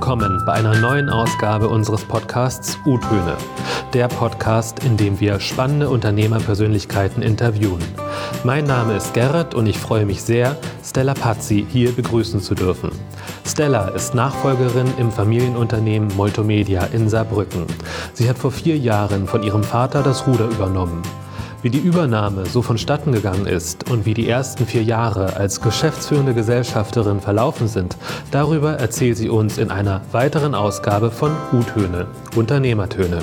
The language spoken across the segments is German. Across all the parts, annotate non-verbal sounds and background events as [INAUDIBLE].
willkommen bei einer neuen Ausgabe unseres Podcasts U-Töne. Der Podcast, in dem wir spannende Unternehmerpersönlichkeiten interviewen. Mein Name ist Gerrit und ich freue mich sehr, Stella Pazzi hier begrüßen zu dürfen. Stella ist Nachfolgerin im Familienunternehmen Moltomedia in Saarbrücken. Sie hat vor vier Jahren von ihrem Vater das Ruder übernommen. Wie die Übernahme so vonstatten gegangen ist und wie die ersten vier Jahre als geschäftsführende Gesellschafterin verlaufen sind, darüber erzählt sie uns in einer weiteren Ausgabe von U-Töne, Unternehmertöne.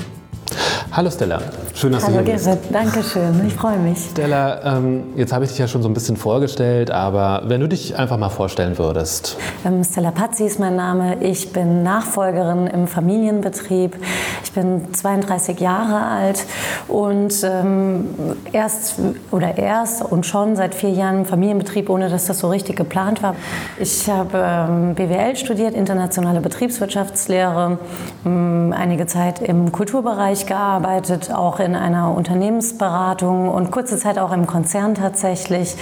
Hallo Stella, schön, dass Hallo du hier bist. Gerrit, danke schön, ich freue mich. Stella, ähm, jetzt habe ich dich ja schon so ein bisschen vorgestellt, aber wenn du dich einfach mal vorstellen würdest. Ähm, Stella Pazzi ist mein Name, ich bin Nachfolgerin im Familienbetrieb. Ich bin 32 Jahre alt und ähm, erst oder erst und schon seit vier Jahren im Familienbetrieb, ohne dass das so richtig geplant war. Ich habe ähm, BWL studiert, internationale Betriebswirtschaftslehre, ähm, einige Zeit im Kulturbereich gearbeitet, auch in einer Unternehmensberatung und kurze Zeit auch im Konzern tatsächlich,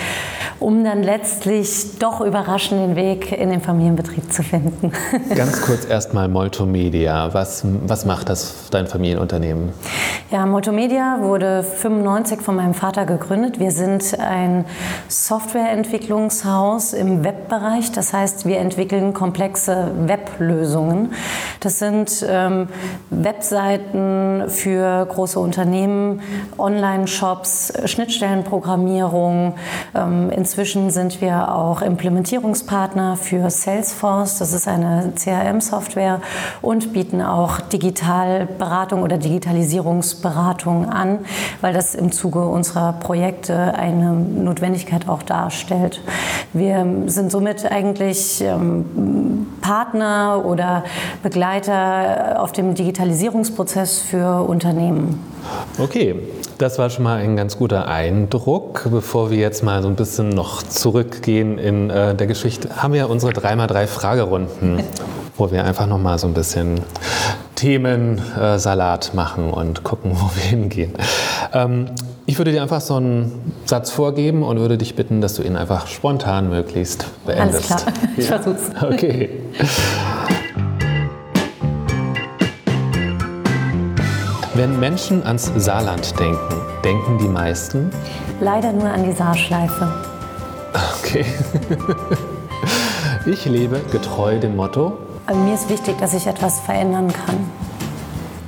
um dann letztlich doch überraschend den Weg in den Familienbetrieb zu finden. [LAUGHS] Ganz kurz erstmal Moltomedia. Was, was macht das dein Familienunternehmen? Ja, Multimedia wurde 95 von meinem Vater gegründet. Wir sind ein Softwareentwicklungshaus im Webbereich. Das heißt, wir entwickeln komplexe Weblösungen. Das sind ähm, Webseiten für große Unternehmen, Online-Shops, Schnittstellenprogrammierung. Ähm, inzwischen sind wir auch Implementierungspartner für Salesforce. Das ist eine CRM-Software und bieten auch Digitalberatung oder Digitalisierungsberatung an, weil das im Zuge unserer Projekte eine Notwendigkeit auch darstellt. Wir sind somit eigentlich ähm, Partner oder Begleiter auf dem Digitalisierungsprozess für Unternehmen. Okay, das war schon mal ein ganz guter Eindruck. Bevor wir jetzt mal so ein bisschen noch zurückgehen in äh, der Geschichte, haben wir unsere 3x3 Fragerunden, wo wir einfach noch mal so ein bisschen Themensalat äh, machen und gucken, wo wir hingehen. Ähm, ich würde dir einfach so einen Satz vorgeben und würde dich bitten, dass du ihn einfach spontan möglichst beendest. Alles klar, [LAUGHS] ich Ja. versuch's. Okay. Wenn Menschen ans Saarland denken, denken die meisten? Leider nur an die Saarschleife. Okay. Ich lebe getreu dem Motto. Also mir ist wichtig, dass ich etwas verändern kann,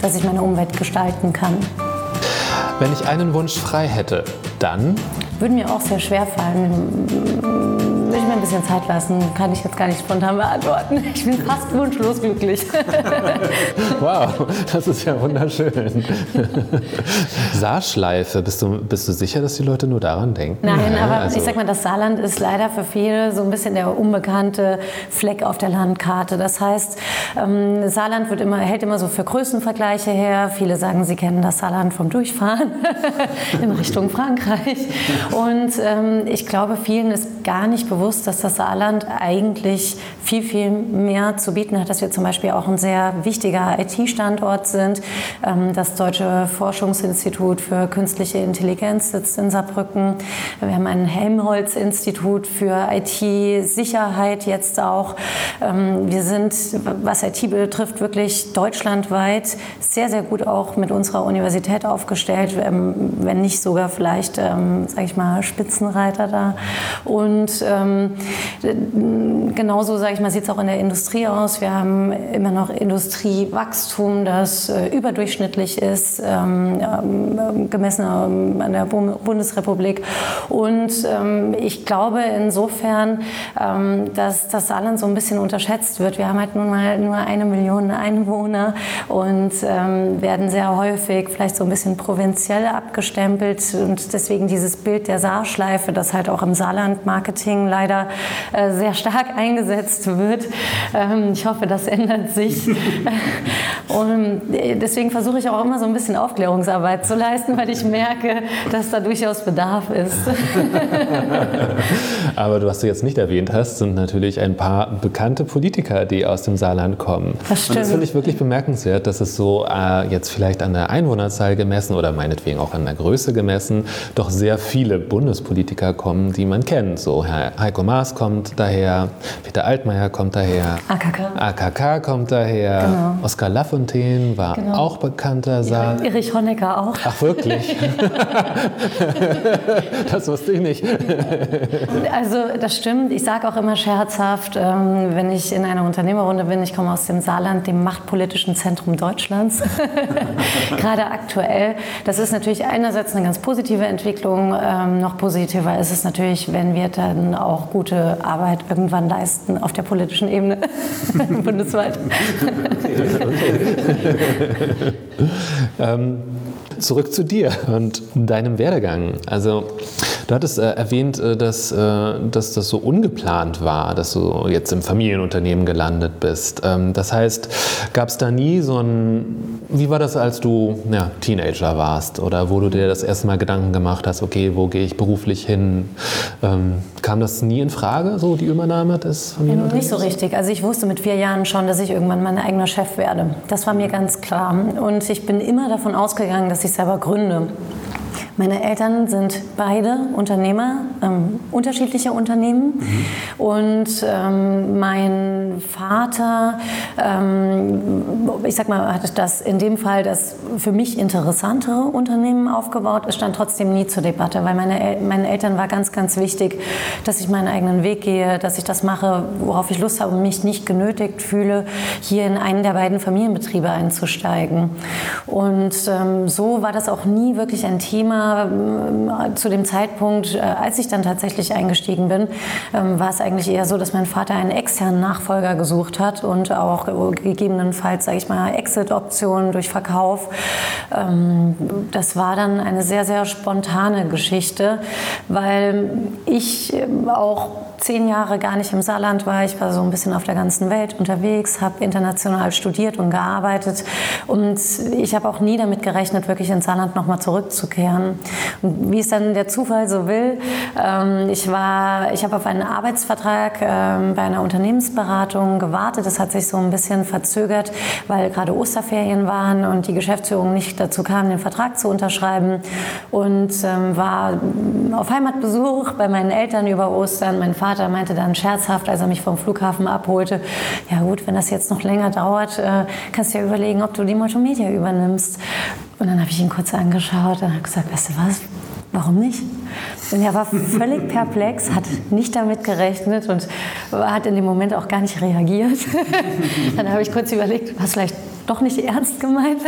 dass ich meine Umwelt gestalten kann. Wenn ich einen Wunsch frei hätte, dann. Würde mir auch sehr schwer fallen. Würde ich mir ein bisschen Zeit lassen, kann ich jetzt gar nicht spontan beantworten. Ich bin fast wunschlos glücklich. [LAUGHS] Wow, das ist ja wunderschön. Saarschleife, bist du, bist du sicher, dass die Leute nur daran denken? Nein, Ja, aber also- ich sag mal, das Saarland ist leider für viele so ein bisschen der unbekannte Fleck auf der Landkarte. Das heißt, ähm, Saarland wird immer, hält immer so für Größenvergleiche her. Viele sagen, sie kennen das Saarland vom Durchfahren [LAUGHS] in Richtung Frankreich. Und ähm, ich glaube, vielen ist gar nicht bewusst, dass das Saarland eigentlich viel, viel mehr zu bieten hat, dass wir zum Beispiel auch ein sehr wichtiger IT-Standort sind. Ähm, das Deutsche Forschungsinstitut für künstliche Intelligenz sitzt in Saarbrücken. Wir haben ein Helmholtz-Institut für IT-Sicherheit jetzt auch. Ähm, Wir sind, was IT betrifft, wirklich deutschlandweit sehr, sehr gut auch mit unserer Universität aufgestellt, ähm, wenn nicht sogar vielleicht, sage ich mal, Spitzenreiter da. Und ähm, genauso, sage ich mal, sieht es auch in der Industrie aus. Wir haben immer noch Industriewachstum, das äh, überdurchschnittlich ist, ähm, ähm, gemessen ähm, an der Bu- Bundesrepublik. Und ähm, ich glaube insofern, ähm, dass das Saarland so ein bisschen unterschätzt wird. Wir haben halt nun mal nur eine Million Einwohner und ähm, werden sehr häufig vielleicht so ein bisschen provinziell abgestempelt. Und deswegen dieses Bild der Saarschleife, das halt auch im Saarland-Marketing leider äh, sehr stark eingesetzt wird. Ähm, ich hoffe, das ändert sich. [LAUGHS] Und äh, deswegen versuche ich auch immer so ein bisschen Aufklärungsarbeit zu leisten, weil ich merke, dass da durchaus Bedarf ist. [LAUGHS] Aber was du jetzt nicht erwähnt hast, sind natürlich ein paar bekannte Politiker, die aus dem Saarland kommen. Das Und das stimmt. finde ich wirklich bemerkenswert, dass es so äh, jetzt vielleicht an der Einwohnerzahl gemessen oder meinetwegen auch an der Größe gemessen, doch sehr viele Bundespolitiker kommen, die man kennt. So Herr Heiko Maas kommt daher, Peter Altmaier kommt daher, AKK, AKK kommt daher, Genau. Oskar Lafontaine war Genau. auch bekannter Saal. Erich Honecker auch. Ach wirklich? [LAUGHS] das wusste ich nicht. Also das stimmt. Ich sage auch immer scherzhaft, ähm, wenn ich in einer Unternehmerrunde bin, ich komme aus dem Saarland, dem machtpolitischen Zentrum Deutschlands, [LAUGHS] gerade aktuell. Das ist natürlich einerseits eine ganz positive Entwicklung. Ähm, noch positiver ist es natürlich, wenn wir dann auch gute Arbeit irgendwann leisten auf der politischen Ebene [LAUGHS] bundesweit. [LAUGHS] [LAUGHS] Ähm, zurück zu dir und deinem Werdegang. Also du hattest äh, erwähnt, äh, dass, äh, dass das so ungeplant war, dass du jetzt im Familienunternehmen gelandet bist. Ähm, das heißt, gab es da nie so ein, wie war das, als du ja, Teenager warst oder wo du dir das erste Mal Gedanken gemacht hast, okay, wo gehe ich beruflich hin? Ähm, kam das nie in Frage, so die Übernahme des Familienunternehmens? Nicht so richtig. Also ich wusste mit vier Jahren schon, dass ich irgendwann mein eigener Chef werde. Das war mir ganz klar. Und ich bin immer davon ausgegangen, dass ich selber gründe. Meine Eltern sind beide Unternehmer, ähm, unterschiedliche Unternehmen. Und ähm, mein Vater, ähm, ich sag mal, hat das in dem Fall das für mich interessantere Unternehmen aufgebaut. Es stand trotzdem nie zur Debatte, weil meine El meinen Eltern war ganz, ganz wichtig, dass ich meinen eigenen Weg gehe, dass ich das mache, worauf ich Lust habe und mich nicht genötigt fühle, hier in einen der beiden Familienbetriebe einzusteigen. Und ähm, so war das auch nie wirklich ein Thema. Ähm, Zu dem Zeitpunkt, äh, als ich dann tatsächlich eingestiegen bin, ähm, war es eigentlich eher so, dass mein Vater einen externen Nachfolger gesucht hat und auch äh, gegebenenfalls, sage ich mal, Exit-Optionen durch Verkauf. Ähm, Das war dann eine sehr, sehr spontane Geschichte, weil ich ähm, auch zehn Jahre gar nicht im Saarland war. Ich war so ein bisschen auf der ganzen Welt unterwegs, habe international studiert und gearbeitet. Und ich habe auch nie damit gerechnet, wirklich ins Saarland nochmal zurückzukehren. Wie es dann der Zufall so will, ähm, ich, war, ich habe auf einen Arbeitsvertrag ähm, bei einer Unternehmensberatung gewartet. Das hat sich so ein bisschen verzögert, weil gerade Osterferien waren und die Geschäftsführung nicht dazu kam, den Vertrag zu unterschreiben. Und ähm, war auf Heimatbesuch bei meinen Eltern über Ostern. Mein Vater meinte dann scherzhaft, als er mich vom Flughafen abholte, ja gut, wenn das jetzt noch länger dauert, äh, kannst du ja überlegen, ob du die Multimedia übernimmst. Und dann habe ich ihn kurz angeschaut und habe gesagt, weißt du was, warum nicht? Und er war völlig perplex, hat nicht damit gerechnet und hat in dem Moment auch gar nicht reagiert. [LAUGHS] Dann habe ich kurz überlegt, was vielleicht doch nicht ernst gemeint.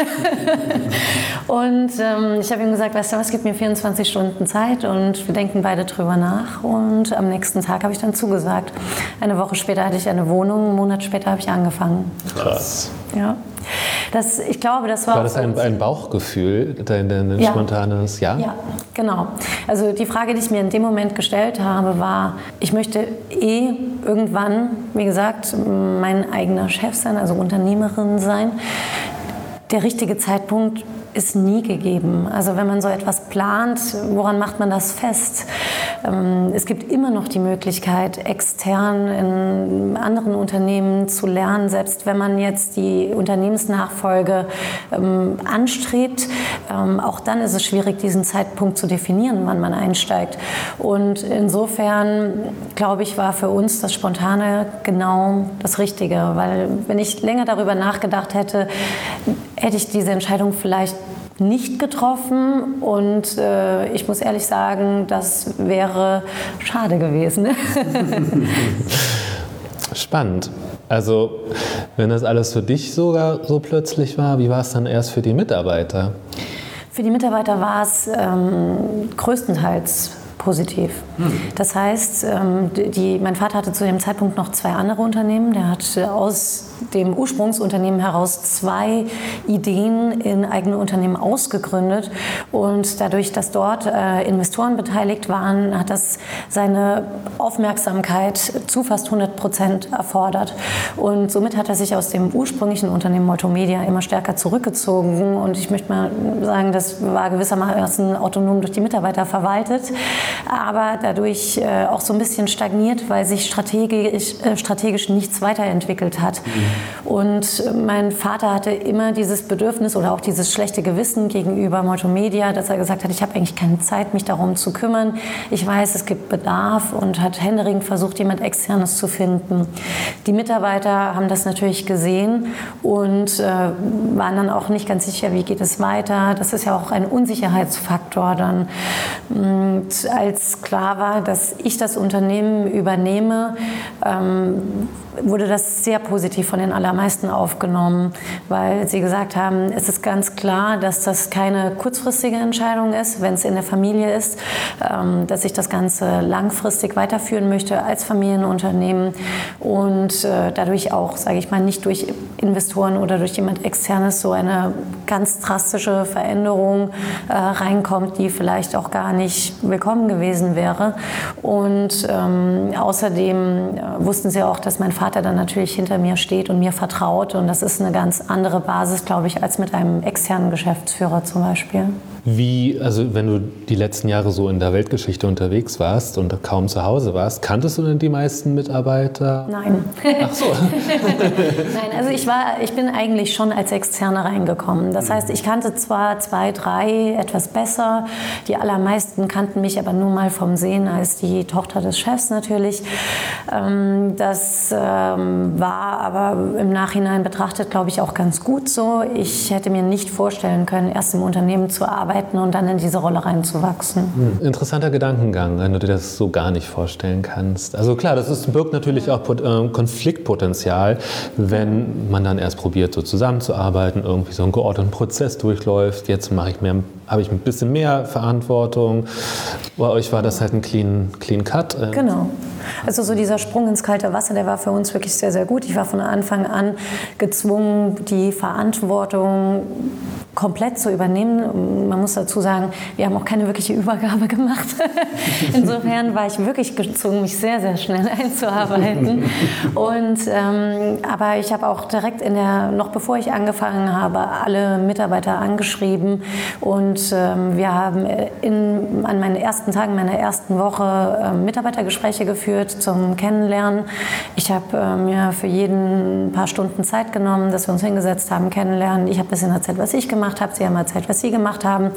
[LAUGHS] Und ähm, ich habe ihm gesagt, weißt du was, gib mir 24 Stunden Zeit und wir denken beide drüber nach. Und am nächsten Tag habe ich dann zugesagt. Eine Woche später hatte ich eine Wohnung, einen Monat später habe ich angefangen. Krass. Ja. Das, ich glaube, das war. War das ein, ein Bauchgefühl, dein, dein Ja. spontanes Ja? Ja, genau. Also die Frage, die ich mir in dem Moment gestellt habe, war, ich möchte eh irgendwann, wie gesagt, mein eigener Chef sein, also Unternehmerin sein. Der richtige Zeitpunkt ist nie gegeben. Also wenn man so etwas plant, woran macht man das fest? Ähm, Es gibt immer noch die Möglichkeit, extern in anderen Unternehmen zu lernen, selbst wenn man jetzt die Unternehmensnachfolge ähm, anstrebt. Ähm, Auch dann ist es schwierig, diesen Zeitpunkt zu definieren, wann man einsteigt. Und insofern, glaube ich, war für uns das Spontane genau das Richtige. Weil wenn ich länger darüber nachgedacht hätte, hätte ich diese Entscheidung vielleicht nicht getroffen und äh, ich muss ehrlich sagen, das wäre schade gewesen. [LAUGHS] Spannend. Also, wenn das alles für dich sogar so plötzlich war, wie war es dann erst für die Mitarbeiter? Für die Mitarbeiter war es ähm, größtenteils positiv. Das heißt, ähm, die, mein Vater hatte zu dem Zeitpunkt noch zwei andere Unternehmen. Der hat äh, aus dem Ursprungsunternehmen heraus zwei Ideen in eigene Unternehmen ausgegründet. Und dadurch, dass dort äh, Investoren beteiligt waren, hat das seine Aufmerksamkeit zu fast 100 Prozent erfordert. Und somit hat er sich aus dem ursprünglichen Unternehmen Multimedia immer stärker zurückgezogen. Und ich möchte mal sagen, das war gewissermaßen autonom durch die Mitarbeiter verwaltet, aber dadurch äh, auch so ein bisschen stagniert, weil sich strategisch, äh, strategisch nichts weiterentwickelt hat. Und mein Vater hatte immer dieses Bedürfnis oder auch dieses schlechte Gewissen gegenüber Multimedia, dass er gesagt hat, ich habe eigentlich keine Zeit, mich darum zu kümmern. Ich weiß, es gibt Bedarf und hat händeringend versucht, jemand Externes zu finden. Die Mitarbeiter haben das natürlich gesehen und äh, waren dann auch nicht ganz sicher, wie geht es weiter. Das ist ja auch ein Unsicherheitsfaktor dann. Und als klar war, dass ich das Unternehmen übernehme, ähm, wurde das sehr positiv von den allermeisten aufgenommen, weil sie gesagt haben, es ist ganz klar, dass das keine kurzfristige Entscheidung ist, wenn es in der Familie ist, ähm, dass ich das Ganze langfristig weiterführen möchte als Familienunternehmen und äh, dadurch auch, sage ich mal, nicht durch Investoren oder durch jemand externes so eine ganz drastische Veränderung äh, reinkommt, die vielleicht auch gar nicht willkommen gewesen wäre. Und ähm, außerdem äh, wussten sie auch, dass mein dann natürlich hinter mir steht und mir vertraut. Und das ist eine ganz andere Basis, glaube ich, als mit einem externen Geschäftsführer zum Beispiel. Wie, also wenn du die letzten Jahre so in der Weltgeschichte unterwegs warst und kaum zu Hause warst, kanntest du denn die meisten Mitarbeiter? Nein. Ach so. [LAUGHS] Nein, also ich war, ich bin eigentlich schon als Externe reingekommen. Das heißt, ich kannte zwar zwei, drei etwas besser, die allermeisten kannten mich aber nur mal vom Sehen als die Tochter des Chefs natürlich. Ähm, das ähm, war aber im Nachhinein betrachtet, glaube ich, auch ganz gut so. Ich hätte mir nicht vorstellen können, erst im Unternehmen zu arbeiten und dann in diese Rolle reinzuwachsen. Hm. Interessanter Gedankengang, wenn du dir das so gar nicht vorstellen kannst. Also klar, das ist, birgt natürlich auch äh, Konfliktpotenzial, wenn man dann erst probiert, so zusammenzuarbeiten, irgendwie so einen geordneten Prozess durchläuft. Jetzt mache ich mehr, habe ich ein bisschen mehr Verantwortung. Bei euch war das halt ein clean, clean Cut. Äh. Genau. Also so dieser Sprung ins kalte Wasser, der war für uns wirklich sehr, sehr gut. Ich war von Anfang an gezwungen, die Verantwortung komplett zu übernehmen. Man muss dazu sagen, wir haben auch keine wirkliche Übergabe gemacht. [LAUGHS] Insofern war ich wirklich gezwungen, mich sehr, sehr schnell [LAUGHS] einzuarbeiten. Und, ähm, aber ich habe auch direkt in der, noch bevor ich angefangen habe, alle Mitarbeiter angeschrieben und ähm, wir haben in, an meinen ersten Tagen meiner ersten Woche äh, Mitarbeitergespräche geführt zum Kennenlernen. Ich habe äh, mir für jeden ein paar Stunden Zeit genommen, dass wir uns hingesetzt haben, kennenlernen. Ich habe ein bisschen erzählt, was ich gemacht habe. Sie haben erzählt, was Sie gemacht haben,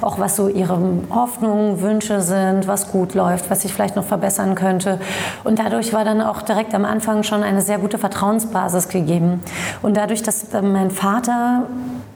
auch was so Ihre Hoffnungen, Wünsche sind, was gut läuft, was ich vielleicht noch verbessern könnte. Und dadurch war dann auch direkt am Anfang schon eine sehr gute Vertrauensbasis gegeben. Und dadurch, dass mein Vater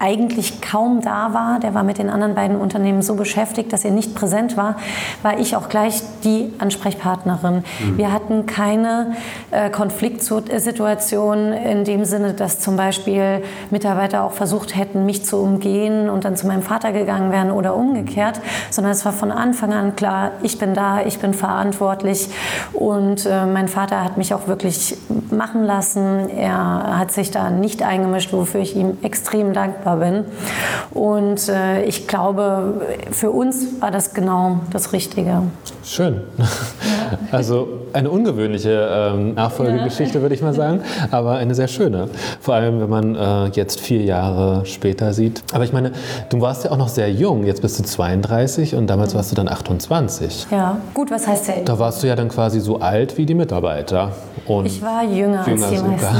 eigentlich kaum da war, der war mit den anderen beiden Unternehmen so beschäftigt, dass er nicht präsent war, war ich auch gleich die Ansprechpartnerin. Mhm. Wir hatten keine äh, Konfliktsituation in dem Sinne, dass zum Beispiel Mitarbeiter auch versucht hätten, mich zu umgehen und dann zu meinem Vater gegangen wären oder umgekehrt, sondern es war von Anfang an klar, ich bin da, ich bin verantwortlich und äh, mein Vater hat mich auch wirklich machen lassen. Er hat sich da nicht eingemischt, wofür ich ihm extrem dankbar dankbar bin. Und äh, ich glaube, für uns war das genau das Richtige. Schön. Also eine ungewöhnliche ähm, Nachfolgegeschichte, ja. würde ich mal sagen, aber eine sehr schöne. Vor allem, wenn man äh, jetzt vier Jahre später sieht. Aber ich meine, du warst ja auch noch sehr jung. Jetzt bist du 32 und damals warst du dann 28. Ja, gut, was heißt der? Da warst du ja dann quasi so alt wie die Mitarbeiter. Und ich war jünger, jünger als die meisten.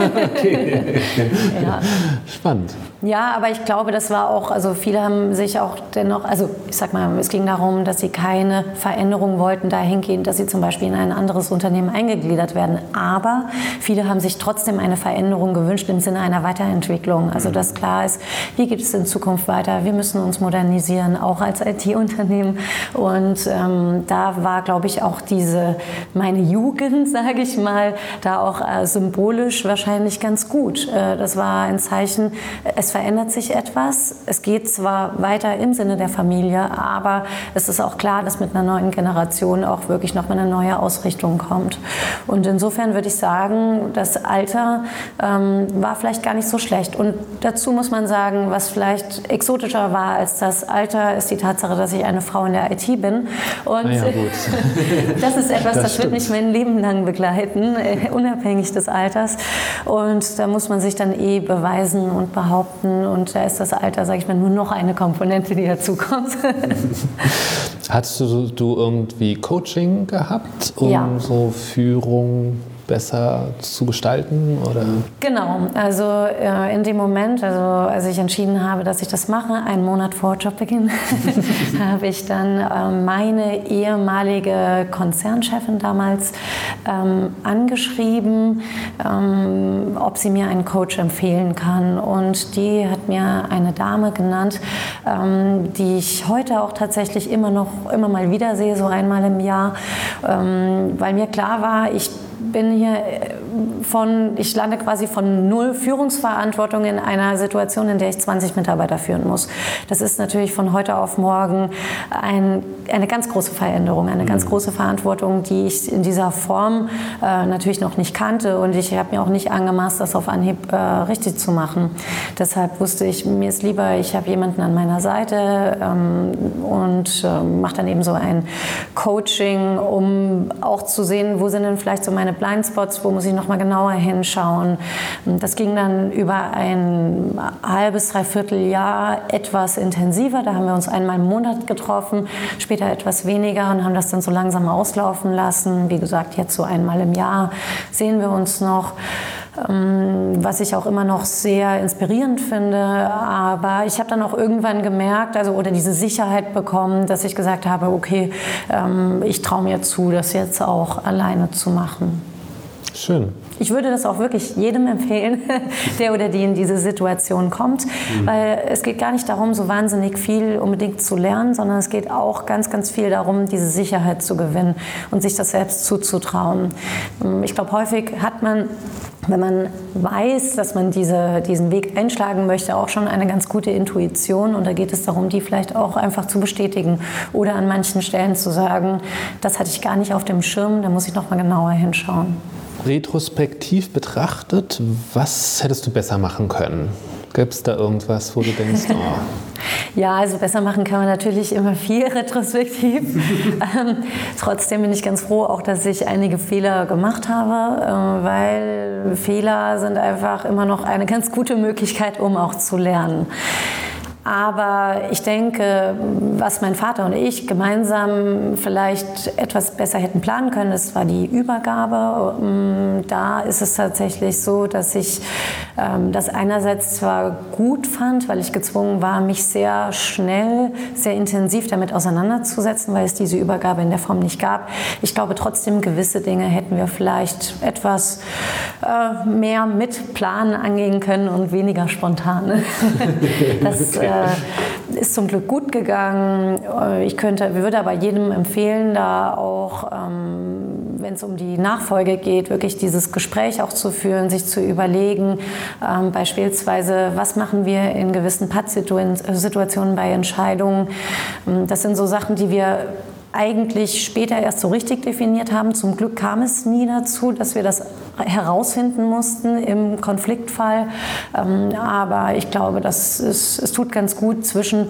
[LAUGHS] okay. [LAUGHS] ja. Spannend. Ja, aber ich glaube, das war auch, also viele haben sich auch dennoch, also ich sag mal, es ging darum, dass sie keine Veränderung wollten dahingehend, dass sie zum Beispiel in ein anderes Unternehmen eingegliedert werden. Aber viele haben sich trotzdem eine Veränderung gewünscht im Sinne einer Weiterentwicklung. Also dass klar ist, hier geht es in Zukunft weiter, wir müssen uns modernisieren, auch als IT-Unternehmen. Und ähm, da war, glaube ich, auch diese, meine Jugend, [LAUGHS] sage ich mal, da auch äh, symbolisch wahrscheinlich ganz gut. Äh, das war ein Zeichen, es verändert sich etwas. Es geht zwar weiter im Sinne der Familie, aber es ist auch klar, dass mit einer neuen Generation auch wirklich noch mal eine neue Ausrichtung kommt. Und insofern würde ich sagen, das Alter ähm, war vielleicht gar nicht so schlecht. Und dazu muss man sagen, was vielleicht exotischer war als das Alter, ist die Tatsache, dass ich eine Frau in der IT bin. Und ja, [LAUGHS] das ist etwas, das, das wird mich mein Leben lang begleiten, äh, unabhängig des Alters. Und da muss man sich dann eh beweisen und behaupten und da ist das Alter, sage ich mal, nur noch eine Komponente, die dazukommt. [LAUGHS] Hattest du, du irgendwie Coaching gehabt, um ja. so Führung besser zu gestalten? Oder? Genau, also äh, in dem Moment, also als ich entschieden habe, dass ich das mache, einen Monat vor Jobbeginn, [LAUGHS] [LAUGHS] habe ich dann äh, meine ehemalige Konzernchefin damals ähm, angeschrieben, ähm, ob sie mir einen Coach empfehlen kann. Und die hat mir eine Dame genannt, ähm, die ich heute auch tatsächlich immer noch, immer mal wieder sehe, so einmal im Jahr, ähm, weil mir klar war, ich bin hier äh, von, ich lande quasi von null Führungsverantwortung in einer Situation, in der ich 20 Mitarbeiter führen muss. Das ist natürlich von heute auf morgen ein, eine ganz große Veränderung, eine ganz mhm. große Verantwortung, die ich in dieser Form äh, natürlich noch nicht kannte und ich habe mir auch nicht angemaßt, das auf Anhieb äh, richtig zu machen. Deshalb wusste ich, mir ist lieber, ich habe jemanden an meiner Seite ähm, und äh, mache dann eben so ein Coaching, um auch zu sehen, wo sind denn vielleicht so meine Blindspots, wo muss ich noch mal genauer hinschauen. Das ging dann über ein halbes, dreiviertel Jahr etwas intensiver. Da haben wir uns einmal im Monat getroffen, später etwas weniger und haben das dann so langsam auslaufen lassen. Wie gesagt, jetzt so einmal im Jahr sehen wir uns noch ähm, was ich auch immer noch sehr inspirierend finde. Aber ich habe dann auch irgendwann gemerkt, also oder diese Sicherheit bekommen, dass ich gesagt habe, okay, ähm, ich traue mir zu, das jetzt auch alleine zu machen. Schön. Ich würde das auch wirklich jedem empfehlen, [LAUGHS] der oder die in diese Situation kommt, mhm. weil es geht gar nicht darum, so wahnsinnig viel unbedingt zu lernen, sondern es geht auch ganz, ganz viel darum, diese Sicherheit zu gewinnen und sich das selbst zuzutrauen. Ähm, ich glaube, häufig hat man wenn man weiß, dass man diese, diesen Weg einschlagen möchte, auch schon eine ganz gute Intuition. Und da geht es darum, die vielleicht auch einfach zu bestätigen oder an manchen Stellen zu sagen, das hatte ich gar nicht auf dem Schirm, da muss ich noch mal genauer hinschauen retrospektiv betrachtet, was hättest du besser machen können? Gibt es da irgendwas, wo du denkst, oh. [LAUGHS] Ja, also besser machen kann man natürlich immer viel [LAUGHS] retrospektiv. ähm, trotzdem bin ich ganz froh, auch dass ich einige Fehler gemacht habe, äh, weil Fehler sind einfach immer noch eine ganz gute Möglichkeit, um auch zu lernen. Aber ich denke, was mein Vater und ich gemeinsam vielleicht etwas besser hätten planen können, das war die Übergabe. Ähm, da ist es tatsächlich so, dass ich ähm, das einerseits zwar gut fand, weil ich gezwungen war, mich sehr schnell, sehr intensiv damit auseinanderzusetzen, weil es diese Übergabe in der Form nicht gab. Ich glaube trotzdem, gewisse Dinge hätten wir vielleicht etwas äh, mehr mit Planen angehen können und weniger spontan. [LAUGHS] das, [LAUGHS] okay. Äh, ist zum Glück gut gegangen. Äh, ich könnte, würde aber jedem empfehlen, da auch, ähm, wenn es um die Nachfolge geht, wirklich dieses Gespräch auch zu führen, sich zu überlegen, ähm, beispielsweise, was machen wir in gewissen Pattsituationen bei Entscheidungen. Ähm, das sind so Sachen, die wir eigentlich später erst so richtig definiert haben. Zum Glück kam es nie dazu, dass wir das herausfinden mussten im Konfliktfall. Ähm, aber ich glaube, dass es, es tut ganz gut zwischen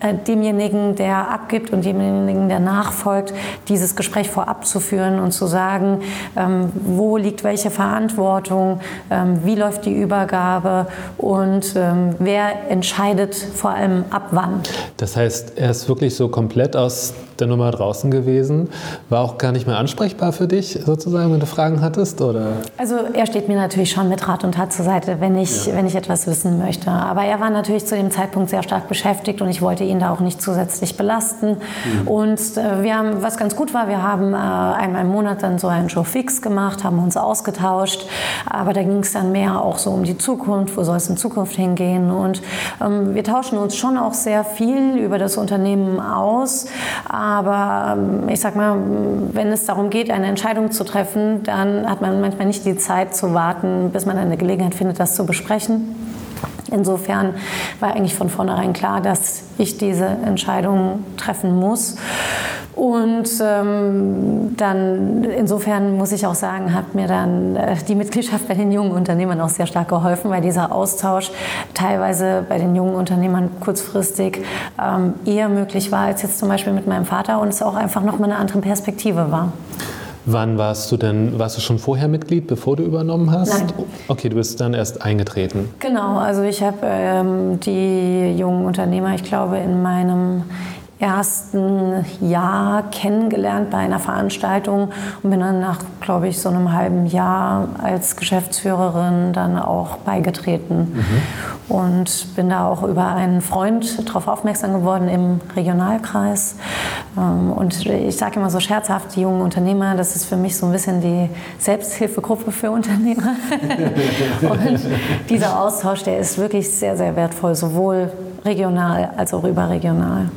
äh, demjenigen, der abgibt und demjenigen, der nachfolgt, dieses Gespräch vorab zu führen und zu sagen, ähm, wo liegt welche Verantwortung, ähm, wie läuft die Übergabe und wer entscheidet vor allem ab wann. Das heißt, er ist wirklich so komplett aus der Nummer draußen gewesen, war auch gar nicht mehr ansprechbar für dich sozusagen, wenn du Fragen hattest? Oder? Also er steht mir natürlich schon mit Rat und Tat zur Seite, wenn ich, ja. wenn ich etwas wissen möchte. Aber er war natürlich zu dem Zeitpunkt sehr stark beschäftigt und ich wollte ihn da auch nicht zusätzlich belasten. Mhm. Und äh, wir haben, was ganz gut war, wir haben äh, einmal im Monat dann so einen Show fix gemacht, haben uns ausgetauscht. Aber da ging es dann mehr auch so um die Zukunft, wo soll es in Zukunft hingehen. Und ähm, wir tauschen uns schon auch sehr viel über das Unternehmen aus. Aber ähm, ich sag mal, wenn es darum geht, eine Entscheidung zu treffen, dann hat man manchmal nicht die Zeit zu warten, bis man eine Gelegenheit findet, das zu besprechen. Insofern war eigentlich von vornherein klar, dass ich diese Entscheidung treffen muss. Und ähm, dann, insofern muss ich auch sagen, hat mir dann äh, die Mitgliedschaft bei den jungen Unternehmern auch sehr stark geholfen, weil dieser Austausch teilweise bei den jungen Unternehmern kurzfristig ähm, eher möglich war als jetzt zum Beispiel mit meinem Vater und es auch einfach nochmal eine andere Perspektive war. Wann warst du denn, warst du schon vorher Mitglied, bevor du übernommen hast? Nein. Okay, du bist dann erst eingetreten. Genau, also ich habe ähm, die jungen Unternehmer, ich glaube, in meinem ersten Jahr kennengelernt bei einer Veranstaltung und bin dann nach, glaube ich, so einem halben Jahr als Geschäftsführerin dann auch beigetreten. Mhm. Und bin da auch über einen Freund darauf aufmerksam geworden im Regionalkreis. Ähm, und ich sage immer so scherzhaft, die jungen Unternehmer, das ist für mich so ein bisschen die Selbsthilfegruppe für Unternehmer. [LAUGHS] und dieser Austausch, der ist wirklich sehr, sehr wertvoll, sowohl regional als auch überregional.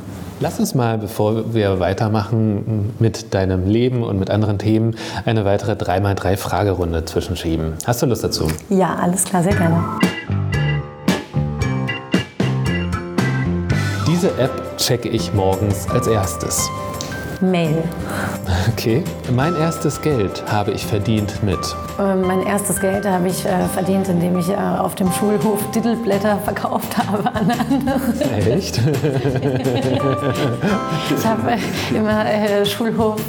Lass uns mal, bevor wir weitermachen mit deinem Leben und mit anderen Themen, eine weitere 3x3-Fragerunde zwischenschieben. Hast du Lust dazu? Ja, alles klar, sehr gerne. Diese App checke ich morgens als erstes. Mail. Okay. Mein erstes Geld habe ich verdient mit. Ähm, mein erstes Geld habe ich äh, verdient, indem ich äh, auf dem Schulhof Dittelblätter verkauft habe an andere. Echt? [LAUGHS] ich habe äh, immer Schulhof,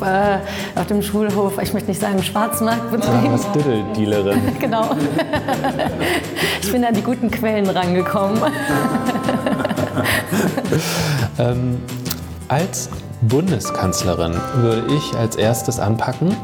auf dem Schulhof, ich möchte nicht sagen Schwarzmarkt betrieben. Ah, Ditteldealerin. [LAUGHS] genau. [LAUGHS] ich bin an die guten Quellen rangekommen. ähm, als Bundeskanzlerin würde ich als erstes anpacken?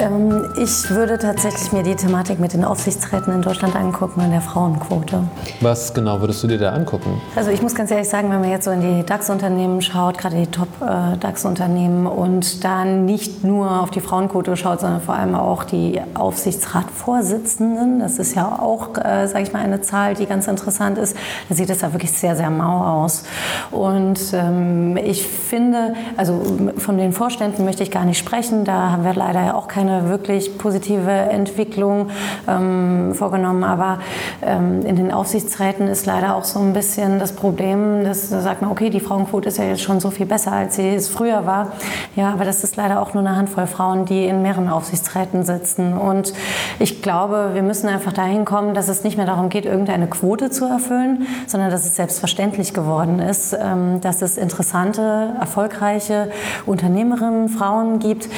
Ähm, ich würde tatsächlich mir die Thematik mit den Aufsichtsräten in Deutschland angucken und der Frauenquote. Was genau würdest du dir da angucken? Also ich muss ganz ehrlich sagen, wenn man jetzt so in die DAX-Unternehmen schaut, gerade die Top-DAX-Unternehmen und dann nicht nur auf die Frauenquote schaut, sondern vor allem auch die Aufsichtsratvorsitzenden, das ist ja auch, äh, sage ich mal, eine Zahl, die ganz interessant ist, da sieht es da wirklich sehr, sehr mau aus. Und ähm, ich finde, also von den Vorständen möchte ich gar nicht sprechen, da haben wir leider auch keine eine wirklich positive Entwicklung ähm, vorgenommen. Aber ähm, in den Aufsichtsräten ist leider auch so ein bisschen das Problem, dass da sagt man, okay, die Frauenquote ist ja jetzt schon so viel besser, als sie es früher war. Ja, aber das ist leider auch nur eine Handvoll Frauen, die in mehreren Aufsichtsräten sitzen. Und ich glaube, wir müssen einfach dahin kommen, dass es nicht mehr darum geht, irgendeine Quote zu erfüllen, sondern dass es selbstverständlich geworden ist, ähm, dass es interessante, erfolgreiche Unternehmerinnen, Frauen gibt,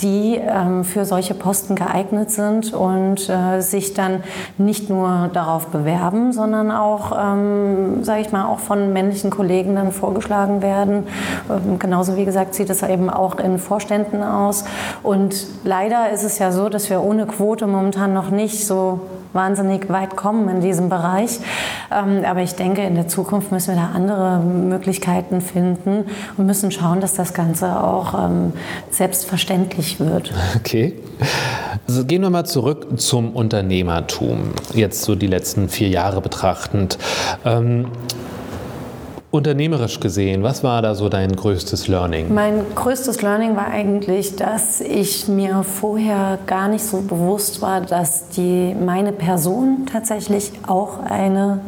die ähm, für solche Posten geeignet sind und äh, sich dann nicht nur darauf bewerben, sondern auch, ähm, sage ich mal, auch von männlichen Kollegen dann vorgeschlagen werden. Ähm, genauso wie gesagt sieht es eben auch in Vorständen aus. Und leider ist es ja so, dass wir ohne Quote momentan noch nicht so wahnsinnig weit kommen in diesem Bereich. Ähm, aber ich denke, in der Zukunft müssen wir da andere Möglichkeiten finden und müssen schauen, dass das Ganze auch ähm, selbstverständlich wird. [LAUGHS] Okay. Also gehen wir mal zurück zum Unternehmertum, jetzt so die letzten vier Jahre betrachtend. Unternehmerisch gesehen, was war da so dein größtes Learning? Mein größtes Learning war eigentlich, dass ich mir vorher gar nicht so bewusst war, dass die, meine Person tatsächlich auch eine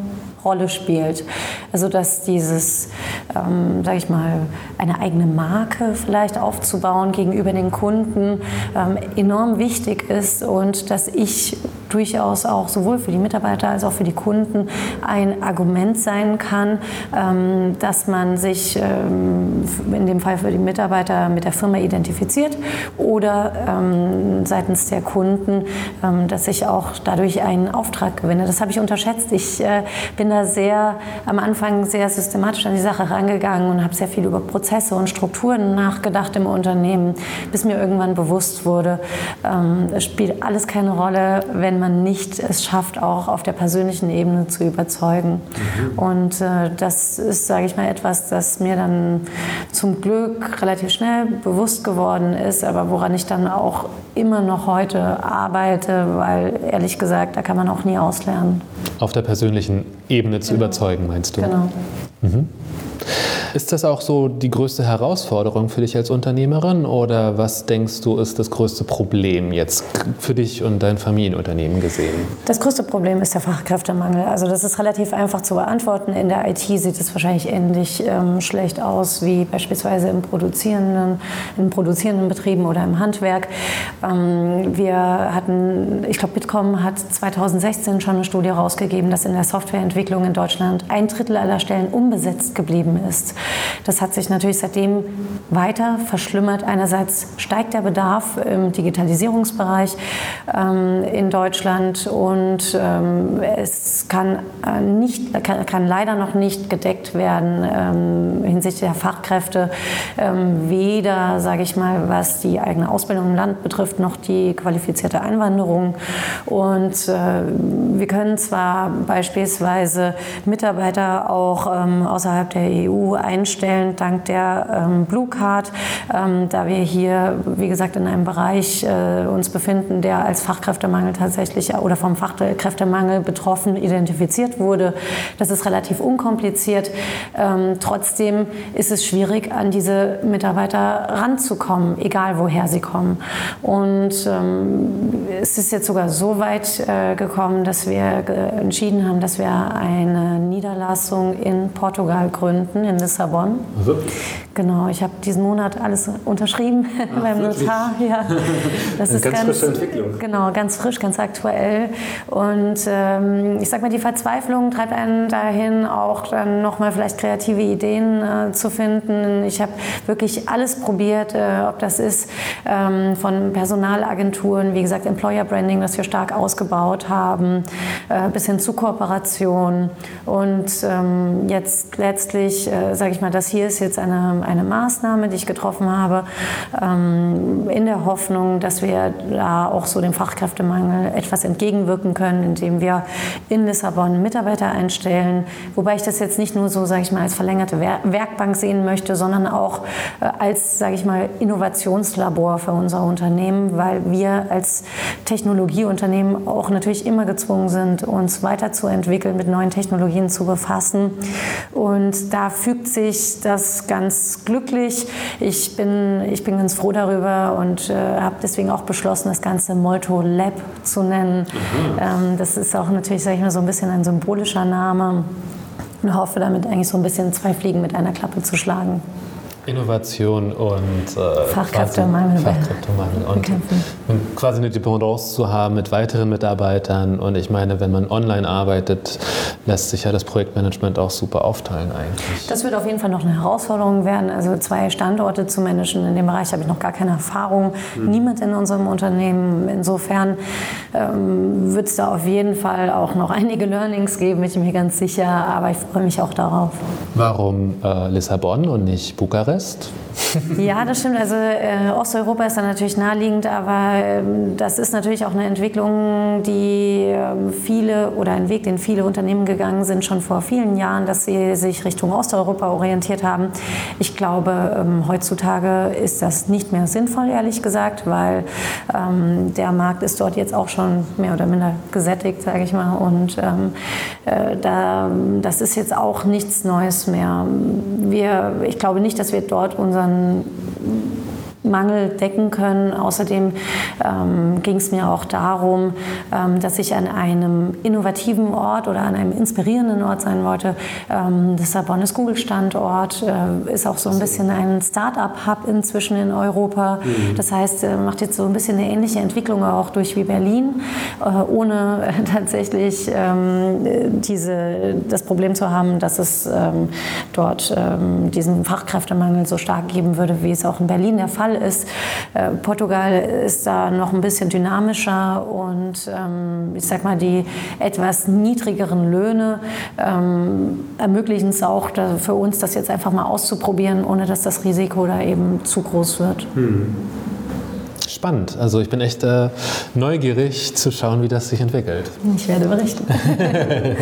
Rolle spielt. Also dass dieses, ähm, sage ich mal, eine eigene Marke vielleicht aufzubauen gegenüber den Kunden ähm, enorm wichtig ist und dass ich durchaus auch sowohl für die Mitarbeiter als auch für die Kunden ein Argument sein kann, ähm, dass man sich ähm, in dem Fall für die Mitarbeiter mit der Firma identifiziert oder ähm, seitens der Kunden, dass ich auch dadurch einen Auftrag gewinne. Das habe ich unterschätzt. Ich äh, bin da sehr am Anfang sehr systematisch an die Sache rangegangen und habe sehr viel über Prozesse und Strukturen nachgedacht im Unternehmen, bis mir irgendwann bewusst wurde, es spielt alles keine Rolle, wenn man nicht es schafft, auch auf der persönlichen Ebene zu überzeugen. Mhm. Und äh, das ist, sage ich mal, etwas, das mir dann zum Glück relativ schnell bewusst geworden ist, aber woran ich dann auch immer noch heute arbeite, weil ehrlich gesagt, da kann man auch nie auslernen. Auf der persönlichen Ebene zu genau. überzeugen, meinst du? Genau. Mhm. Ist das auch so die größte Herausforderung für dich als Unternehmerin oder was denkst du ist das größte Problem jetzt für dich und dein Familienunternehmen gesehen? Das größte Problem ist der Fachkräftemangel. Also das ist relativ einfach zu beantworten. In der IT sieht es wahrscheinlich ähnlich ähm, schlecht aus wie beispielsweise im produzierenden, in produzierenden Betrieben oder im Handwerk. Ähm, wir hatten, ich glaube, Bitkom hat 2016 schon eine Studie rausgegeben, dass in der Softwareentwicklung in Deutschland ein Drittel aller Stellen unbesetzt geblieben ist. Das hat sich natürlich seitdem weiter verschlimmert. Einerseits steigt der Bedarf im Digitalisierungsbereich ähm, in Deutschland und ähm, es kann, äh, nicht, kann, kann, leider noch nicht gedeckt werden ähm, hinsichtlich der Fachkräfte, ähm, weder, sage ich mal, was die eigene Ausbildung im Land betrifft, noch die qualifizierte Einwanderung. Und äh, wir können zwar beispielsweise Mitarbeiter auch ähm, außerhalb der EU einstellen, dank der ähm, Blue Card, ähm, da wir hier, wie gesagt, in einem Bereich äh, uns befinden, der als Fachkräftemangel tatsächlich oder vom Fachkräftemangel betroffen identifiziert wurde. Das ist relativ unkompliziert. Ähm, trotzdem ist es schwierig, an diese Mitarbeiter ranzukommen, egal woher sie kommen. Und ähm, es ist jetzt sogar so weit äh, gekommen, dass wir entschieden haben, dass wir eine Niederlassung in Portugal gründen, in Lissabon. Also. Genau, ich habe diesen Monat alles unterschrieben Ach, [LAUGHS] beim Notar. Ja, [LAUGHS] das ist ganz, ganz frische Entwicklung. Genau, ganz frisch, ganz aktuell. Und ähm, ich sag mal, die Verzweiflung treibt einen dahin, auch dann nochmal vielleicht kreative Ideen äh, zu finden. Ich habe wirklich alles probiert, äh, ob das ist ähm, von Personalagenturen, wie gesagt, Employer Branding, das wir stark ausgebaut haben, äh, bis hin zu Kooperation. Und ähm, jetzt letztlich, äh, sage ich mal, das hier ist jetzt eine eine Maßnahme, die ich getroffen habe, ähm, in der Hoffnung, dass wir da auch so dem Fachkräftemangel etwas entgegenwirken können, indem wir in Lissabon Mitarbeiter einstellen. Wobei ich das jetzt nicht nur so, sage ich mal, als verlängerte Werkbank sehen möchte, sondern auch äh, als, sage ich mal, Innovationslabor für unser Unternehmen, weil wir als Technologieunternehmen auch natürlich immer gezwungen sind, uns weiterzuentwickeln, mit neuen Technologien zu befassen. Und da fügt sich das ganz glücklich. Ich bin, ich bin ganz froh darüber und äh, habe deswegen auch beschlossen, das Ganze Molto Lab zu nennen. Mhm. Ähm, das ist auch natürlich, sage ich mal, so ein bisschen ein symbolischer Name und hoffe damit eigentlich so ein bisschen zwei Fliegen mit einer Klappe zu schlagen. Innovation und äh, Fachkräftemangel, Fachkräftemangel und quasi eine Dependance zu haben mit weiteren Mitarbeitern. Und ich meine, wenn man online arbeitet, lässt sich ja das Projektmanagement auch super aufteilen eigentlich. Das wird auf jeden Fall noch eine Herausforderung werden. Also zwei Standorte zu managen, in dem Bereich habe ich noch gar keine Erfahrung. Hm. Niemand in unserem Unternehmen. Insofern ähm, wird es da auf jeden Fall auch noch [LAUGHS] einige Learnings geben, bin ich mir ganz sicher. Aber ich freue mich auch darauf. Warum äh, Lissabon und nicht Bukarest? Rest? Ja, das stimmt. Also äh, Osteuropa ist dann natürlich naheliegend, aber ähm, das ist natürlich auch eine Entwicklung, die ähm, viele oder ein Weg, den viele Unternehmen gegangen sind schon vor vielen Jahren, dass sie sich Richtung Osteuropa orientiert haben. Ich glaube, ähm, heutzutage ist das nicht mehr sinnvoll, ehrlich gesagt, weil ähm, der Markt ist dort jetzt auch schon mehr oder minder gesättigt, sage ich mal. Und ähm, äh, da, das ist jetzt auch nichts Neues mehr. Wir, ich glaube nicht, dass wir dort unseren Mangel decken können. Außerdem ähm, ging es mir auch darum, ähm, dass ich an einem innovativen Ort oder an einem inspirierenden Ort sein wollte. Ähm, Lissabon ist Google-Standort, äh, ist auch so ein bisschen ein Start-up-Hub inzwischen in Europa. Mhm. Das heißt, äh, macht jetzt so ein bisschen eine ähnliche Entwicklung auch durch wie Berlin, äh, ohne äh, tatsächlich ähm, diese, das Problem zu haben, dass es ähm, dort ähm, diesen Fachkräftemangel so stark geben würde, wie es auch in Berlin der Fall ist. Äh, Portugal ist da noch ein bisschen dynamischer und ähm, ich sag mal, die etwas niedrigeren Löhne ähm, ermöglichen es auch für uns, das jetzt einfach mal auszuprobieren, ohne dass das Risiko da eben zu groß wird. Hm spannend. Also ich bin echt äh, neugierig zu schauen, wie das sich entwickelt. Ich werde berichten. [LAUGHS]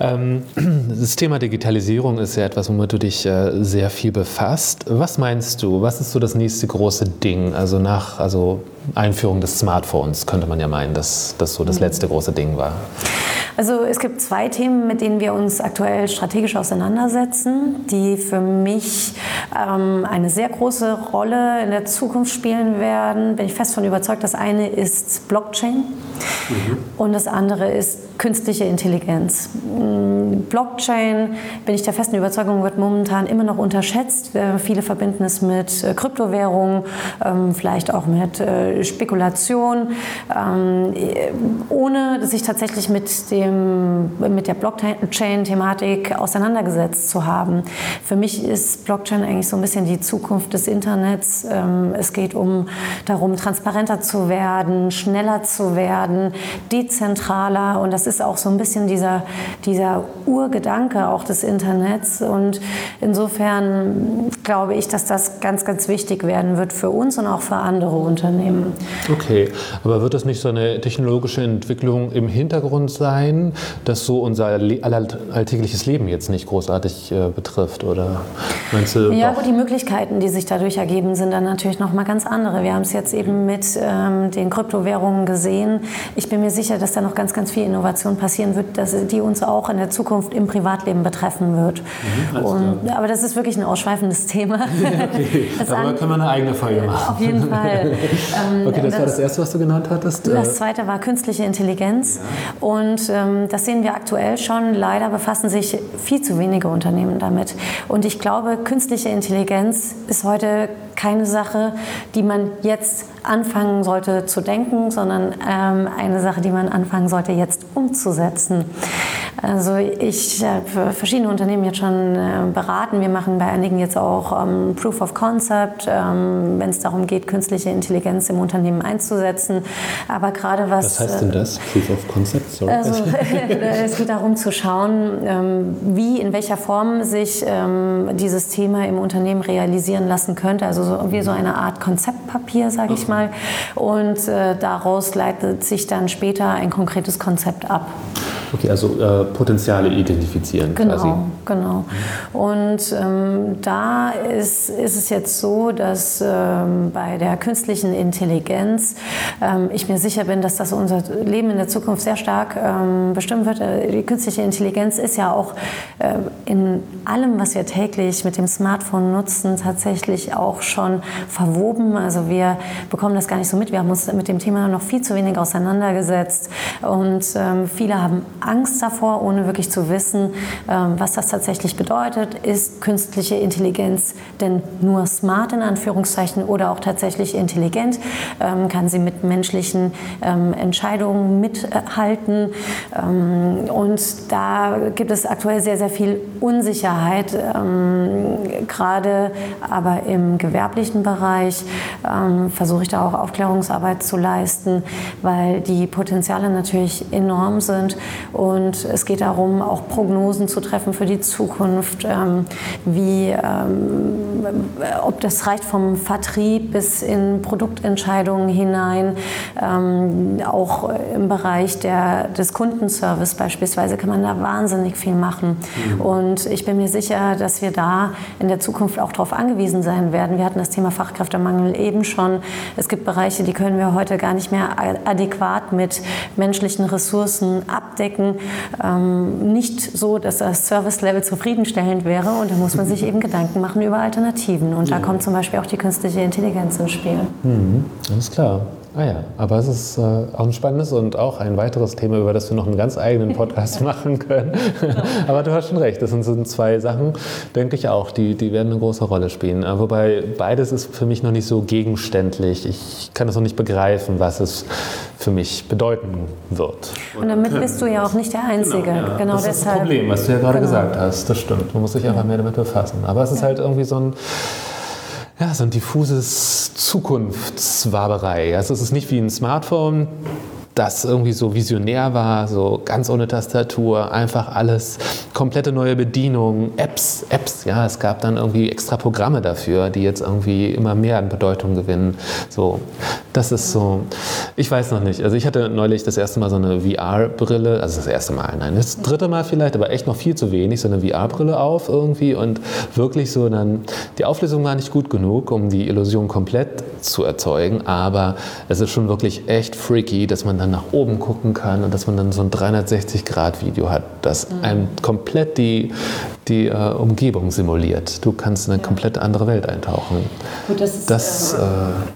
ähm, [CLEARS THROAT] das Thema Digitalisierung ist ja etwas, womit du dich äh, sehr viel befasst. Was meinst du? Was ist so das nächste große Ding? Also nach also Einführung des Smartphones könnte man ja meinen, dass das so das mhm. letzte große Ding war. Also es gibt zwei Themen, mit denen wir uns aktuell strategisch auseinandersetzen, die für mich ähm, eine sehr große Rolle in der Zukunft spielen werden. Bin ich fest von überzeugt. Das eine ist Blockchain. Mhm. Und das andere ist künstliche Intelligenz. Mm, Blockchain, bin ich der festen Überzeugung, wird momentan immer noch unterschätzt. Äh, viele verbinden es mit äh, Kryptowährungen, ähm, vielleicht auch mit äh, Spekulation, ähm, ohne sich tatsächlich mit, dem, mit der Blockchain-Thematik auseinandergesetzt zu haben. Für mich ist Blockchain eigentlich so ein bisschen die Zukunft des Internets. Ähm, es geht um darum, transparenter zu werden, schneller zu werden, dezentraler und das ist auch so ein bisschen dieser, dieser Urgedanke auch des Internets und insofern glaube ich, dass das ganz, ganz wichtig werden wird für uns und auch für andere Unternehmen. Okay, aber wird das nicht so eine technologische Entwicklung im Hintergrund sein, das so unser alltägliches Leben jetzt nicht großartig äh, betrifft oder meinst du? Ja, gut, die Möglichkeiten, die sich dadurch ergeben, sind dann natürlich noch mal ganz andere. Wir haben es jetzt eben mit ähm, den Kryptowährungen gesehen. Ich bin mir sicher, dass da noch ganz, ganz viel Innovation passieren wird, dass die uns auch in der Zukunft im Privatleben betreffen wird. Mhm, Und, aber das ist wirklich ein ausschweifendes Thema. [LAUGHS] okay. aber da können wir eine eigene Folge machen. Auf jeden Fall. [LAUGHS] Ähm, okay, das, das, war das Erste, was du genannt hattest. Das Zweite war künstliche Intelligenz. Ja. Und ähm, das sehen wir aktuell schon. Leider befassen sich viel zu wenige Unternehmen damit. Und ich glaube, künstliche Intelligenz ist heute keine Sache, die man jetzt anfangen sollte zu denken, sondern ähm, eine Sache, die man anfangen sollte jetzt umzusetzen. Also ich habe verschiedene Unternehmen jetzt schon äh, beraten. Wir machen bei einigen jetzt auch ähm, Proof of Concept, ähm, wenn es darum geht, künstliche Intelligenz im Unternehmen einzusetzen. Aber gerade was... Was heißt denn das, Proof of Concept? Sorry. Also, [LAUGHS] es geht darum zu schauen, ähm, wie, in welcher Form sich ähm, dieses Thema im Unternehmen realisieren lassen könnte. Also so, wie so eine Art Konzeptpapier, sage ich mal. Und äh, daraus leitet sich dann später ein konkretes Konzept ab. Okay, also äh, Potenziale identifizieren genau, quasi. Genau, Und ähm, da ist, ist es jetzt so, dass ähm, bei der künstlichen Intelligenz ähm, ich mir sicher bin, dass das unser Leben in der Zukunft sehr stark ähm, bestimmen wird. Äh, die künstliche Intelligenz ist ja auch äh, in allem, was wir täglich mit dem Smartphone nutzen, tatsächlich auch schon verwoben. Also wir bekommen das gar nicht so mit. Wir haben uns mit dem Thema noch viel zu wenig auseinandergesetzt und ähm, viele haben Angst davor, ohne wirklich zu wissen, ähm, was das tatsächlich bedeutet. Ist künstliche Intelligenz denn nur smart in Anführungszeichen oder auch tatsächlich intelligent? Ähm, kann sie mit menschlichen ähm, Entscheidungen mithalten? Und da gibt es aktuell sehr, sehr viel Unsicherheit, gerade aber im gewerblichen Bereich versuche ich da auch Aufklärungsarbeit zu leisten, weil die Potenziale natürlich enorm sind und es geht darum, auch Prognosen zu treffen für die Zukunft, ähm, wie, ähm, ob das reicht vom Vertrieb bis in Produktentscheidungen hinein. Ähm, auch im Bereich der, des Kundenservice beispielsweise kann man da wahnsinnig viel machen. Mhm. Und ich bin mir sicher, dass wir da in der Zukunft auch darauf angewiesen sein werden. Wir hatten das Thema Fachkräftemangel eben schon. Es gibt Bereiche, die können wir heute gar nicht mehr adäquat mit menschlichen Ressourcen abdecken abdecken. Ähm, nicht so, dass das Service-Level zufriedenstellend wäre und da muss man sich [LAUGHS] eben Gedanken machen über Alternativen. Und da kommt zum Beispiel auch die künstliche Intelligenz ins Spiel. Mhm, alles klar. Ah ja, aber es ist äh, auch ein spannendes und auch ein weiteres Thema, über das wir noch einen ganz eigenen Podcast [LAUGHS] machen können. [LAUGHS] aber du hast schon recht, das sind, sind zwei Sachen, denke ich auch, die, die werden eine große Rolle spielen. Äh, wobei beides ist für mich noch nicht so gegenständlich. Ich kann es noch nicht begreifen, was es für mich bedeuten wird. Und damit bist du ja auch nicht der Einzige. Genau, ja. genau das deshalb. ist das Problem, was du ja gerade genau. gesagt hast. Das stimmt. Man muss sich einfach mehr damit befassen. Aber es ist ja. halt irgendwie so ein ja, so ein diffuses Zukunftswaberei. Also es ist nicht wie ein Smartphone, das irgendwie so visionär war, so ganz ohne Tastatur, einfach alles, komplette neue Bedienungen, Apps, Apps, ja, es gab dann irgendwie extra Programme dafür, die jetzt irgendwie immer mehr an Bedeutung gewinnen. So, das ist so, ich weiß noch nicht. Also ich hatte neulich das erste Mal so eine VR-Brille, also das erste Mal, nein, das dritte Mal vielleicht, aber echt noch viel zu wenig, so eine VR-Brille auf irgendwie und wirklich so dann, die Auflösung war nicht gut genug, um die Illusion komplett zu erzeugen, aber es ist schon wirklich echt freaky, dass man dann dann nach oben gucken kann und dass man dann so ein 360-Grad-Video hat, das mhm. einem komplett die, die äh, Umgebung simuliert. Du kannst in eine komplett andere Welt eintauchen. Gut, das ist, das, äh,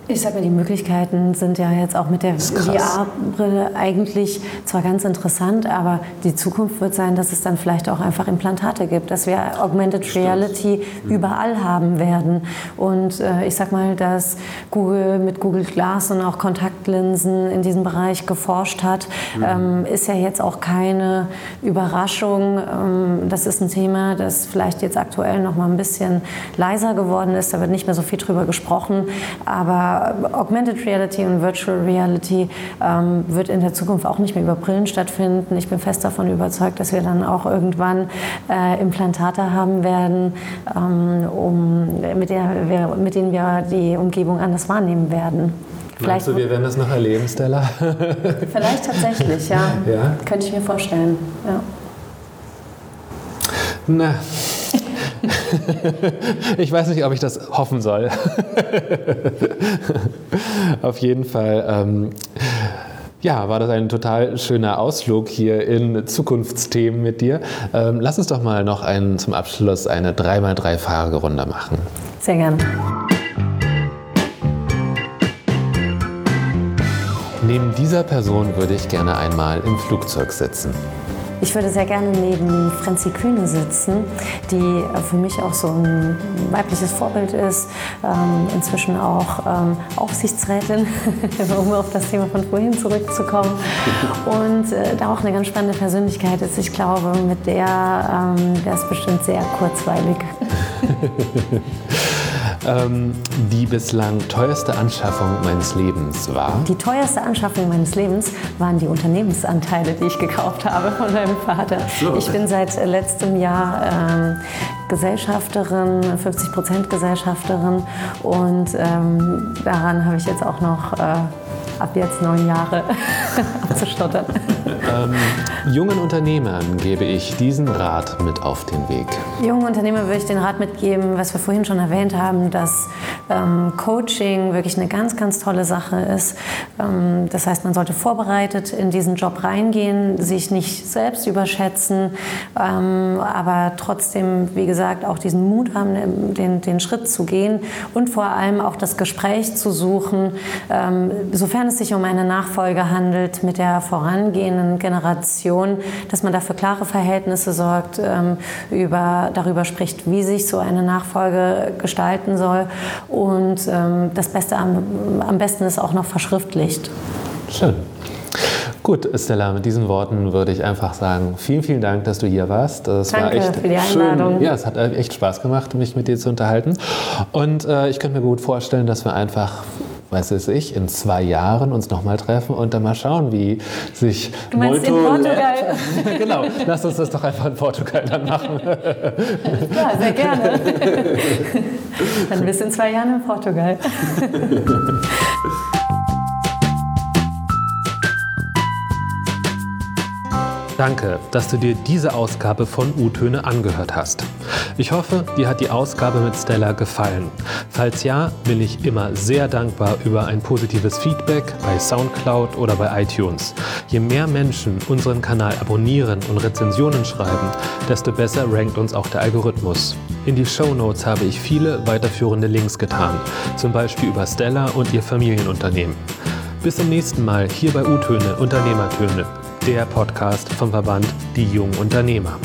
ich sag mal, die Möglichkeiten sind ja jetzt auch mit der VR-Brille eigentlich zwar ganz interessant, aber die Zukunft wird sein, dass es dann vielleicht auch einfach Implantate gibt, dass wir Augmented Stimmt. Reality mhm. überall haben werden. Und äh, ich sag mal, dass Google mit Google Glass und auch Kontaktlinsen in diesem Bereich geforscht hat, mhm. ist ja jetzt auch keine Überraschung. Ähm, das ist ein Thema, das vielleicht jetzt aktuell noch mal ein bisschen leiser geworden ist. Da wird nicht mehr so viel drüber gesprochen. Aber Augmented Reality und Virtual Reality ähm, wird in der Zukunft auch nicht mehr über Brillen stattfinden. Ich bin fest davon überzeugt, dass wir dann auch irgendwann äh, Implantate haben werden, ähm, um, mit, der mit denen wir die Umgebung anders wahrnehmen werden. Vielleicht Meinst du, wir werden das noch erleben, Stella? [LAUGHS] Vielleicht tatsächlich, ja. [LAUGHS] ja. Könnte ich mir vorstellen. Ja. Na. [LAUGHS] ich weiß nicht, ob ich das hoffen soll. Auf jeden Fall. Ähm, ja, war das ein total schöner Ausflug hier in Zukunftsthemen mit dir. Ähm, lass uns doch mal noch einen, zum Abschluss eine 3x3-Fragerunde machen. Sehr gerne. Neben dieser Person würde ich gerne einmal im Flugzeug sitzen. Ich würde sehr gerne neben Franzi Kühne sitzen, die für mich auch so ein weibliches Vorbild ist, ähm, inzwischen auch ähm, Aufsichtsrätin, [LAUGHS] um auf das Thema von vorhin zurückzukommen. Und äh, da auch eine ganz spannende Persönlichkeit ist. Ich glaube, mit der ähm, wäre es bestimmt sehr kurzweilig. [LAUGHS] ähm, die bislang teuerste Anschaffung meines Lebens war? Die teuerste Anschaffung meines Lebens waren die Unternehmensanteile, die ich gekauft habe von meinem Vater. So. Ich bin seit letztem Jahr ähm, Gesellschafterin, 50% Gesellschafterin und ähm, daran habe ich jetzt auch noch äh, ab jetzt neun Jahre [LAUGHS] abzustottern. Ähm, jungen Unternehmern gebe ich diesen Rat mit auf den Weg. Jungen Unternehmern würde ich den Rat mitgeben, was wir vorhin schon erwähnt haben, dass ähm, Coaching wirklich eine ganz, ganz tolle Sache ist. Ähm, das heißt, man sollte vorbereitet in diesen Job reingehen, sich nicht selbst überschätzen, ähm, aber trotzdem, wie gesagt, auch diesen Mut haben, den, den Schritt zu gehen und vor allem auch das Gespräch zu suchen, ähm, sofern es sich um eine Nachfolge handelt mit der vorangehenden Generation, dass man dafür klare Verhältnisse sorgt, ähm, über, darüber spricht, wie sich so eine Nachfolge gestalten soll und ähm, das Beste am, am besten ist auch noch verschriftlicht. Schön. Gut, Stella, mit diesen Worten würde ich einfach sagen, vielen, vielen Dank, dass du hier warst. Es Danke war echt für die Einladung. Schön. Ja, es hat echt Spaß gemacht, mich mit dir zu unterhalten. Und äh, ich könnte mir gut vorstellen, dass wir einfach weiß es ich, in zwei Jahren uns nochmal treffen und dann mal schauen, wie sich Du meinst Molto in Portugal? [LAUGHS] genau, lass uns das doch einfach in Portugal dann machen. ja, sehr gerne. [LAUGHS] dann bis in zwei Jahren in Portugal. [LAUGHS] Danke, dass du dir diese Ausgabe von U-Töne angehört hast. Ich hoffe, dir hat die Ausgabe mit Stella gefallen. Falls ja, bin ich immer sehr dankbar über ein positives Feedback bei SoundCloud oder bei iTunes. Je mehr Menschen unseren Kanal abonnieren und Rezensionen schreiben, desto besser rankt uns auch der Algorithmus. In die Show Notes habe ich viele weiterführende Links getan, zum Beispiel über Stella und ihr Familienunternehmen. Bis zum nächsten Mal hier bei U-Töne Unternehmertöne der Podcast vom Verband Die Jungen Unternehmer.